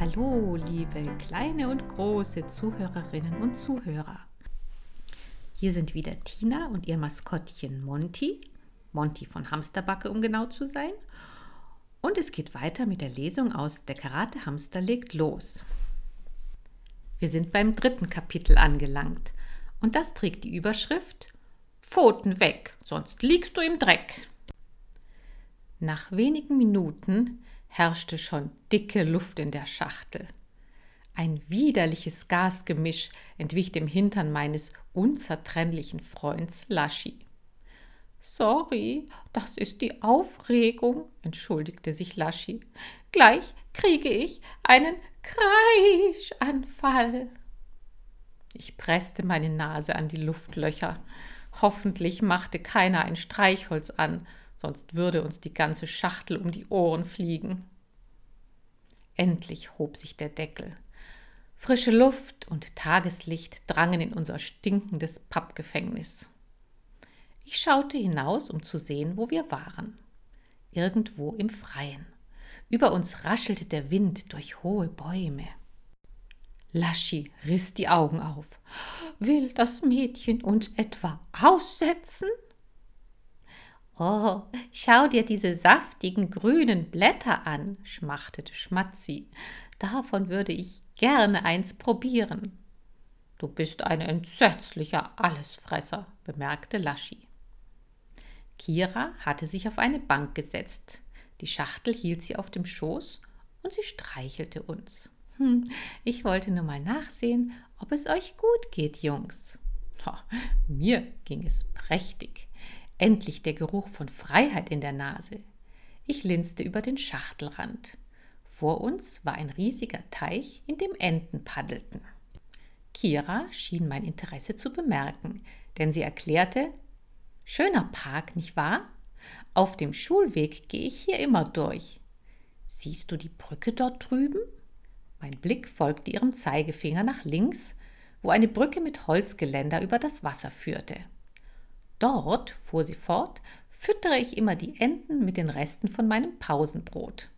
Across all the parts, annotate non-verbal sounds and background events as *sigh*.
Hallo, liebe kleine und große Zuhörerinnen und Zuhörer. Hier sind wieder Tina und ihr Maskottchen Monty, Monty von Hamsterbacke, um genau zu sein. Und es geht weiter mit der Lesung aus Der Karate Hamster legt los. Wir sind beim dritten Kapitel angelangt und das trägt die Überschrift Pfoten weg, sonst liegst du im Dreck. Nach wenigen Minuten herrschte schon dicke Luft in der Schachtel. Ein widerliches Gasgemisch entwich dem Hintern meines unzertrennlichen Freunds Laschi. Sorry, das ist die Aufregung, entschuldigte sich Laschi. Gleich kriege ich einen Kreischanfall. Ich presste meine Nase an die Luftlöcher. Hoffentlich machte keiner ein Streichholz an, sonst würde uns die ganze Schachtel um die Ohren fliegen. Endlich hob sich der Deckel. Frische Luft und Tageslicht drangen in unser stinkendes Pappgefängnis. Ich schaute hinaus, um zu sehen, wo wir waren. Irgendwo im Freien. Über uns raschelte der Wind durch hohe Bäume. Laschi riss die Augen auf. Will das Mädchen uns etwa aussetzen? Oh, schau dir diese saftigen grünen Blätter an, schmachtete Schmatzi. Davon würde ich gerne eins probieren. Du bist ein entsetzlicher Allesfresser, bemerkte Laschi. Kira hatte sich auf eine Bank gesetzt. Die Schachtel hielt sie auf dem Schoß und sie streichelte uns. Hm, ich wollte nur mal nachsehen, ob es euch gut geht, Jungs. Oh, mir ging es prächtig. Endlich der Geruch von Freiheit in der Nase. Ich linste über den Schachtelrand. Vor uns war ein riesiger Teich, in dem Enten paddelten. Kira schien mein Interesse zu bemerken, denn sie erklärte, Schöner Park, nicht wahr? Auf dem Schulweg gehe ich hier immer durch. Siehst du die Brücke dort drüben? Mein Blick folgte ihrem Zeigefinger nach links, wo eine Brücke mit Holzgeländer über das Wasser führte. Dort, fuhr sie fort, füttere ich immer die Enten mit den Resten von meinem Pausenbrot.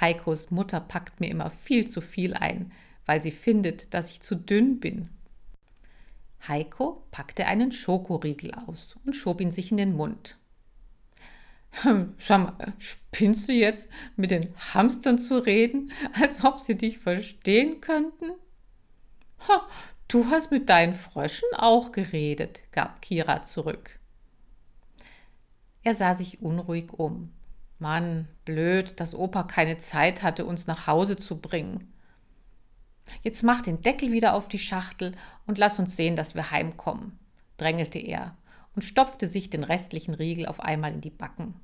Heikos Mutter packt mir immer viel zu viel ein, weil sie findet, dass ich zu dünn bin. Heiko packte einen Schokoriegel aus und schob ihn sich in den Mund. Hm, schau mal, spinnst du jetzt, mit den Hamstern zu reden, als ob sie dich verstehen könnten? Ha, Du hast mit deinen Fröschen auch geredet, gab Kira zurück. Er sah sich unruhig um. Mann, blöd, dass Opa keine Zeit hatte, uns nach Hause zu bringen. Jetzt mach den Deckel wieder auf die Schachtel und lass uns sehen, dass wir heimkommen, drängelte er und stopfte sich den restlichen Riegel auf einmal in die Backen.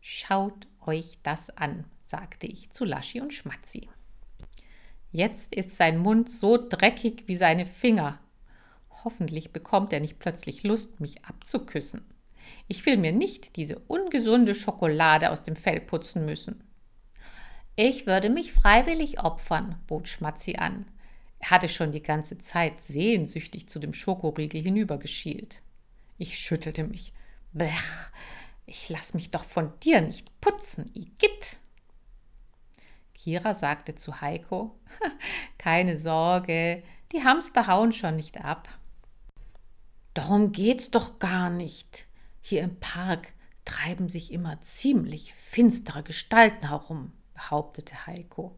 Schaut euch das an, sagte ich zu Laschi und Schmatzi. Jetzt ist sein Mund so dreckig wie seine Finger. Hoffentlich bekommt er nicht plötzlich Lust, mich abzuküssen. Ich will mir nicht diese ungesunde Schokolade aus dem Fell putzen müssen. Ich würde mich freiwillig opfern, bot Schmatzi an. Er hatte schon die ganze Zeit sehnsüchtig zu dem Schokoriegel hinübergeschielt. Ich schüttelte mich. Blech, ich lass mich doch von dir nicht putzen, Igitt. Kira sagte zu Heiko, *laughs* keine Sorge, die Hamster hauen schon nicht ab. Darum geht's doch gar nicht. Hier im Park treiben sich immer ziemlich finstere Gestalten herum, behauptete Heiko.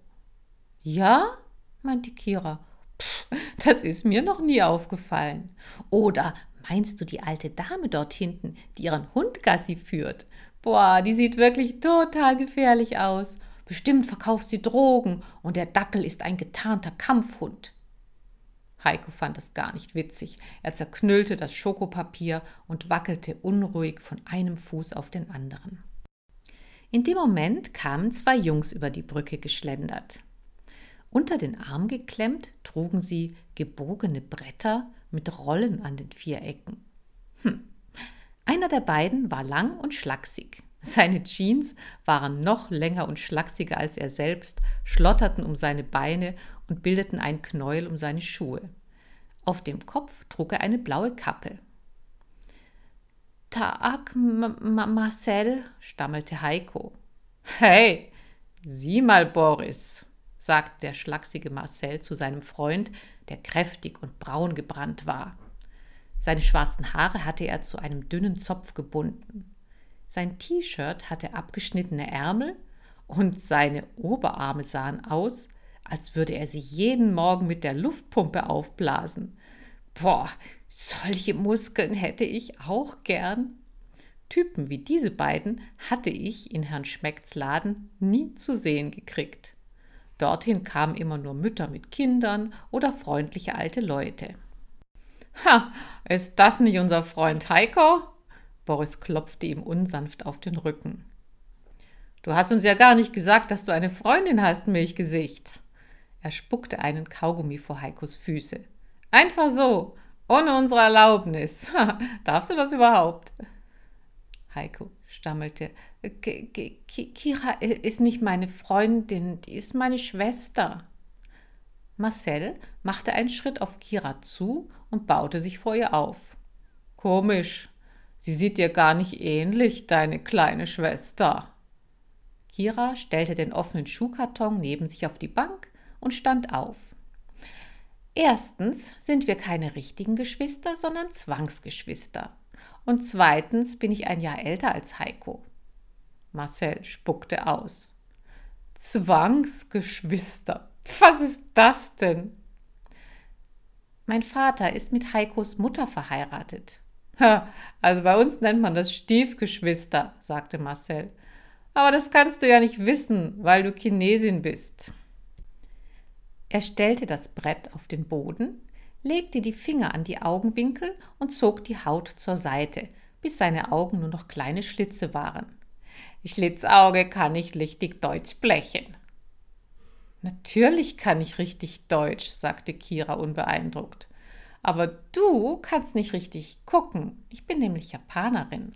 Ja? meinte Kira. Pff, das ist mir noch nie aufgefallen. Oder meinst du die alte Dame dort hinten, die ihren Hund Gassi führt? Boah, die sieht wirklich total gefährlich aus. Bestimmt verkauft sie Drogen und der Dackel ist ein getarnter Kampfhund. Heiko fand es gar nicht witzig. Er zerknüllte das Schokopapier und wackelte unruhig von einem Fuß auf den anderen. In dem Moment kamen zwei Jungs über die Brücke geschlendert. Unter den Arm geklemmt trugen sie gebogene Bretter mit Rollen an den vier Ecken. Hm. Einer der beiden war lang und schlaksig. Seine Jeans waren noch länger und schlachsiger als er selbst, schlotterten um seine Beine und bildeten ein Knäuel um seine Schuhe. Auf dem Kopf trug er eine blaue Kappe. Tag, Marcel, stammelte Heiko. Hey, Sieh mal, Boris, sagte der schlachsige Marcel zu seinem Freund, der kräftig und braun gebrannt war. Seine schwarzen Haare hatte er zu einem dünnen Zopf gebunden. Sein T-Shirt hatte abgeschnittene Ärmel und seine Oberarme sahen aus, als würde er sie jeden Morgen mit der Luftpumpe aufblasen. Boah, solche Muskeln hätte ich auch gern. Typen wie diese beiden hatte ich in Herrn Schmeckts Laden nie zu sehen gekriegt. Dorthin kamen immer nur Mütter mit Kindern oder freundliche alte Leute. Ha, ist das nicht unser Freund Heiko? Boris klopfte ihm unsanft auf den Rücken. Du hast uns ja gar nicht gesagt, dass du eine Freundin hast, Milchgesicht. Er spuckte einen Kaugummi vor Heikos Füße. Einfach so, ohne unsere Erlaubnis. *laughs* Darfst du das überhaupt? Heiko stammelte. Kira ist nicht meine Freundin, die ist meine Schwester. Marcel machte einen Schritt auf Kira zu und baute sich vor ihr auf. Komisch, sie sieht dir gar nicht ähnlich, deine kleine Schwester. Kira stellte den offenen Schuhkarton neben sich auf die Bank und stand auf. Erstens sind wir keine richtigen Geschwister, sondern Zwangsgeschwister. Und zweitens bin ich ein Jahr älter als Heiko. Marcel spuckte aus. Zwangsgeschwister. Was ist das denn? Mein Vater ist mit Heikos Mutter verheiratet. Also bei uns nennt man das Stiefgeschwister, sagte Marcel. Aber das kannst du ja nicht wissen, weil du Chinesin bist. Er stellte das Brett auf den Boden, legte die Finger an die Augenwinkel und zog die Haut zur Seite, bis seine Augen nur noch kleine Schlitze waren. Schlitzauge kann nicht richtig Deutsch blechen. Natürlich kann ich richtig Deutsch, sagte Kira unbeeindruckt. Aber du kannst nicht richtig gucken. Ich bin nämlich Japanerin.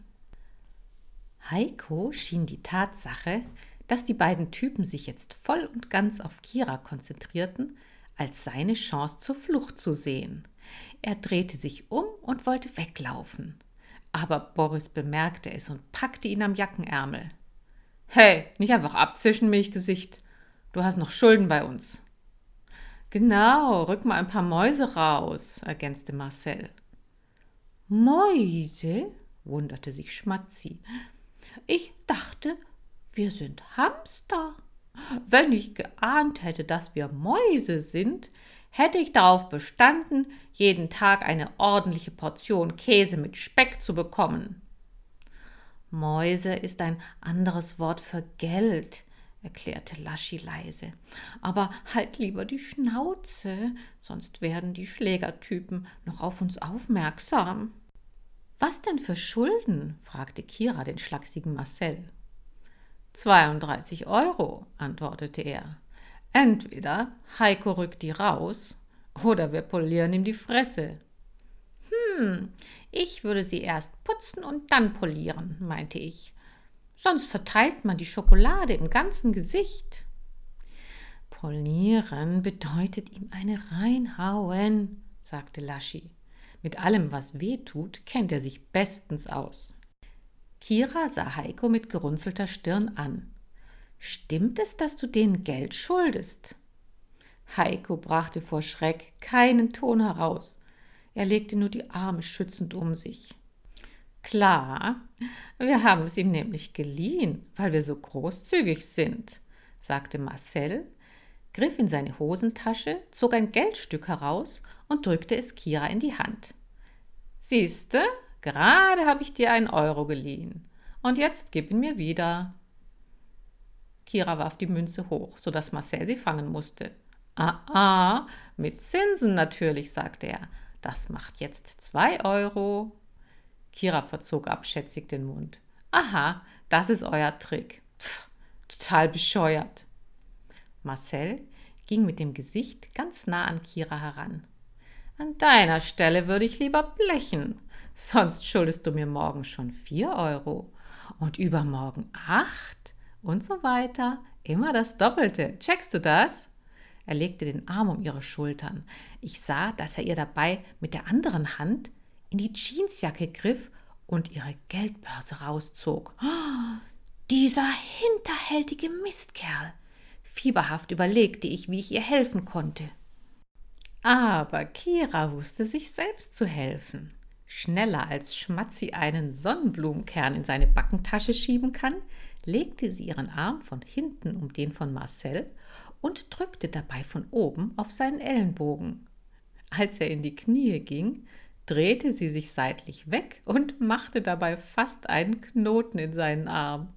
Heiko schien die Tatsache, dass die beiden Typen sich jetzt voll und ganz auf Kira konzentrierten, als seine Chance zur Flucht zu sehen. Er drehte sich um und wollte weglaufen. Aber Boris bemerkte es und packte ihn am Jackenärmel. Hey, nicht einfach abzischen, Milchgesicht. Du hast noch Schulden bei uns. Genau, rück mal ein paar Mäuse raus, ergänzte Marcel. Mäuse? wunderte sich Schmatzi. Ich dachte, wir sind Hamster. Wenn ich geahnt hätte, dass wir Mäuse sind, hätte ich darauf bestanden, jeden Tag eine ordentliche Portion Käse mit Speck zu bekommen. Mäuse ist ein anderes Wort für Geld, erklärte Laschi leise. Aber halt lieber die Schnauze, sonst werden die Schlägertypen noch auf uns aufmerksam. Was denn für Schulden? fragte Kira den schlachsigen Marcel. 32 Euro, antwortete er. Entweder Heiko rückt die raus oder wir polieren ihm die Fresse. Hm, ich würde sie erst putzen und dann polieren, meinte ich. Sonst verteilt man die Schokolade im ganzen Gesicht. Polieren bedeutet ihm eine reinhauen, sagte Laschi. Mit allem, was weh tut, kennt er sich bestens aus. Kira sah Heiko mit gerunzelter Stirn an. Stimmt es, dass du denen Geld schuldest? Heiko brachte vor Schreck keinen Ton heraus. Er legte nur die Arme schützend um sich. Klar, wir haben es ihm nämlich geliehen, weil wir so großzügig sind, sagte Marcel, griff in seine Hosentasche, zog ein Geldstück heraus und drückte es Kira in die Hand. Siehste, Gerade habe ich dir einen Euro geliehen. Und jetzt gib ihn mir wieder. Kira warf die Münze hoch, sodass Marcel sie fangen musste. Ah, ah, mit Zinsen natürlich, sagte er. Das macht jetzt zwei Euro. Kira verzog abschätzig den Mund. Aha, das ist euer Trick. Pff, total bescheuert. Marcel ging mit dem Gesicht ganz nah an Kira heran. An deiner Stelle würde ich lieber blechen. Sonst schuldest du mir morgen schon vier Euro und übermorgen acht und so weiter. Immer das Doppelte. Checkst du das? Er legte den Arm um ihre Schultern. Ich sah, dass er ihr dabei mit der anderen Hand in die Jeansjacke griff und ihre Geldbörse rauszog. *gasps* Dieser hinterhältige Mistkerl. Fieberhaft überlegte ich, wie ich ihr helfen konnte. Aber Kira wusste sich selbst zu helfen. Schneller als Schmatzi einen Sonnenblumenkern in seine Backentasche schieben kann, legte sie ihren Arm von hinten um den von Marcel und drückte dabei von oben auf seinen Ellenbogen. Als er in die Knie ging, drehte sie sich seitlich weg und machte dabei fast einen Knoten in seinen Arm.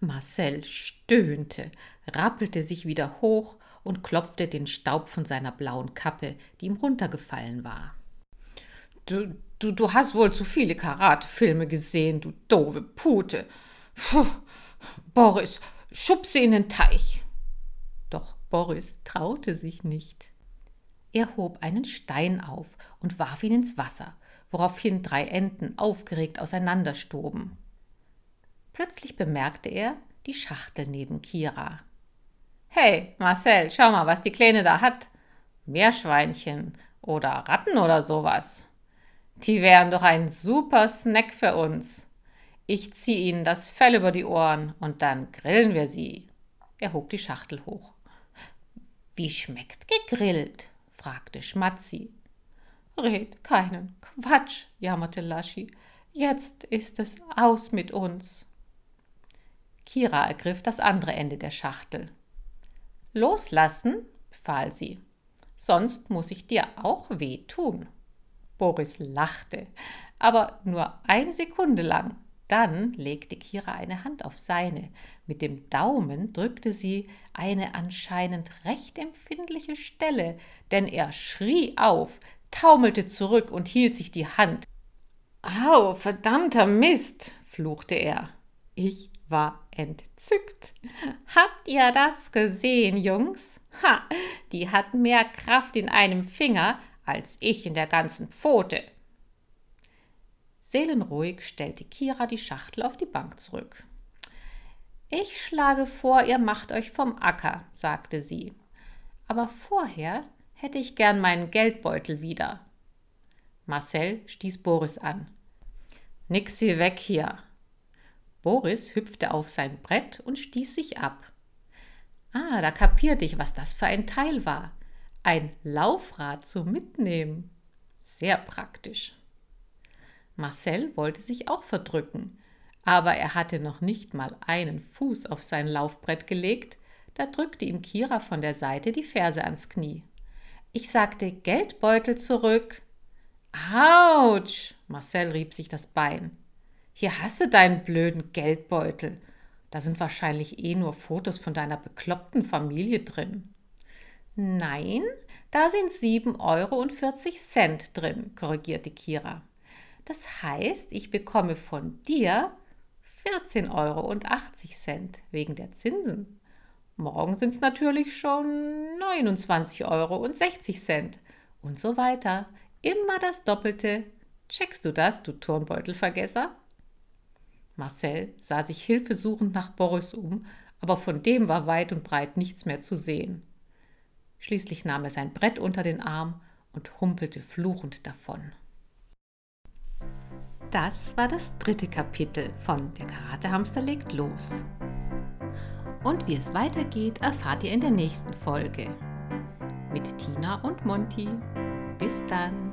Marcel stöhnte, rappelte sich wieder hoch und klopfte den Staub von seiner blauen Kappe, die ihm runtergefallen war. Du, du, du hast wohl zu viele Karatefilme gesehen, du doofe Pute. Puh, Boris, schubse in den Teich. Doch Boris traute sich nicht. Er hob einen Stein auf und warf ihn ins Wasser, woraufhin drei Enten aufgeregt auseinanderstoben. Plötzlich bemerkte er die Schachtel neben Kira. Hey, Marcel, schau mal, was die Kleine da hat. Meerschweinchen oder Ratten oder sowas. Die wären doch ein super Snack für uns. Ich zieh ihnen das Fell über die Ohren und dann grillen wir sie. Er hob die Schachtel hoch. Wie schmeckt gegrillt? Fragte Schmatzi. Red keinen Quatsch, jammerte Laschi. Jetzt ist es aus mit uns. Kira ergriff das andere Ende der Schachtel. Loslassen, befahl sie. Sonst muss ich dir auch weh tun. Boris lachte, aber nur eine Sekunde lang. Dann legte Kira eine Hand auf seine. Mit dem Daumen drückte sie eine anscheinend recht empfindliche Stelle, denn er schrie auf, taumelte zurück und hielt sich die Hand. Au, verdammter Mist, fluchte er. Ich war entzückt. Habt ihr das gesehen, Jungs? Ha, die hat mehr Kraft in einem Finger als ich in der ganzen Pfote. Seelenruhig stellte Kira die Schachtel auf die Bank zurück. Ich schlage vor, ihr macht euch vom Acker, sagte sie. Aber vorher hätte ich gern meinen Geldbeutel wieder. Marcel stieß Boris an. Nix wie weg hier. Boris hüpfte auf sein Brett und stieß sich ab. Ah, da kapierte ich, was das für ein Teil war. Ein Laufrad zum Mitnehmen. Sehr praktisch. Marcel wollte sich auch verdrücken, aber er hatte noch nicht mal einen Fuß auf sein Laufbrett gelegt, da drückte ihm Kira von der Seite die Ferse ans Knie. Ich sagte Geldbeutel zurück. Autsch! Marcel rieb sich das Bein. Hier hast du deinen blöden Geldbeutel. Da sind wahrscheinlich eh nur Fotos von deiner bekloppten Familie drin. Nein, da sind 7,40 Euro drin, korrigierte Kira. Das heißt, ich bekomme von dir 14,80 Euro wegen der Zinsen. Morgen sind es natürlich schon 29,60 Euro und so weiter. Immer das Doppelte. Checkst du das, du Turnbeutelvergesser? Marcel sah sich hilfesuchend nach Boris um, aber von dem war weit und breit nichts mehr zu sehen. Schließlich nahm er sein Brett unter den Arm und humpelte fluchend davon. Das war das dritte Kapitel von Der Karatehamster legt los. Und wie es weitergeht, erfahrt ihr in der nächsten Folge. Mit Tina und Monty. Bis dann.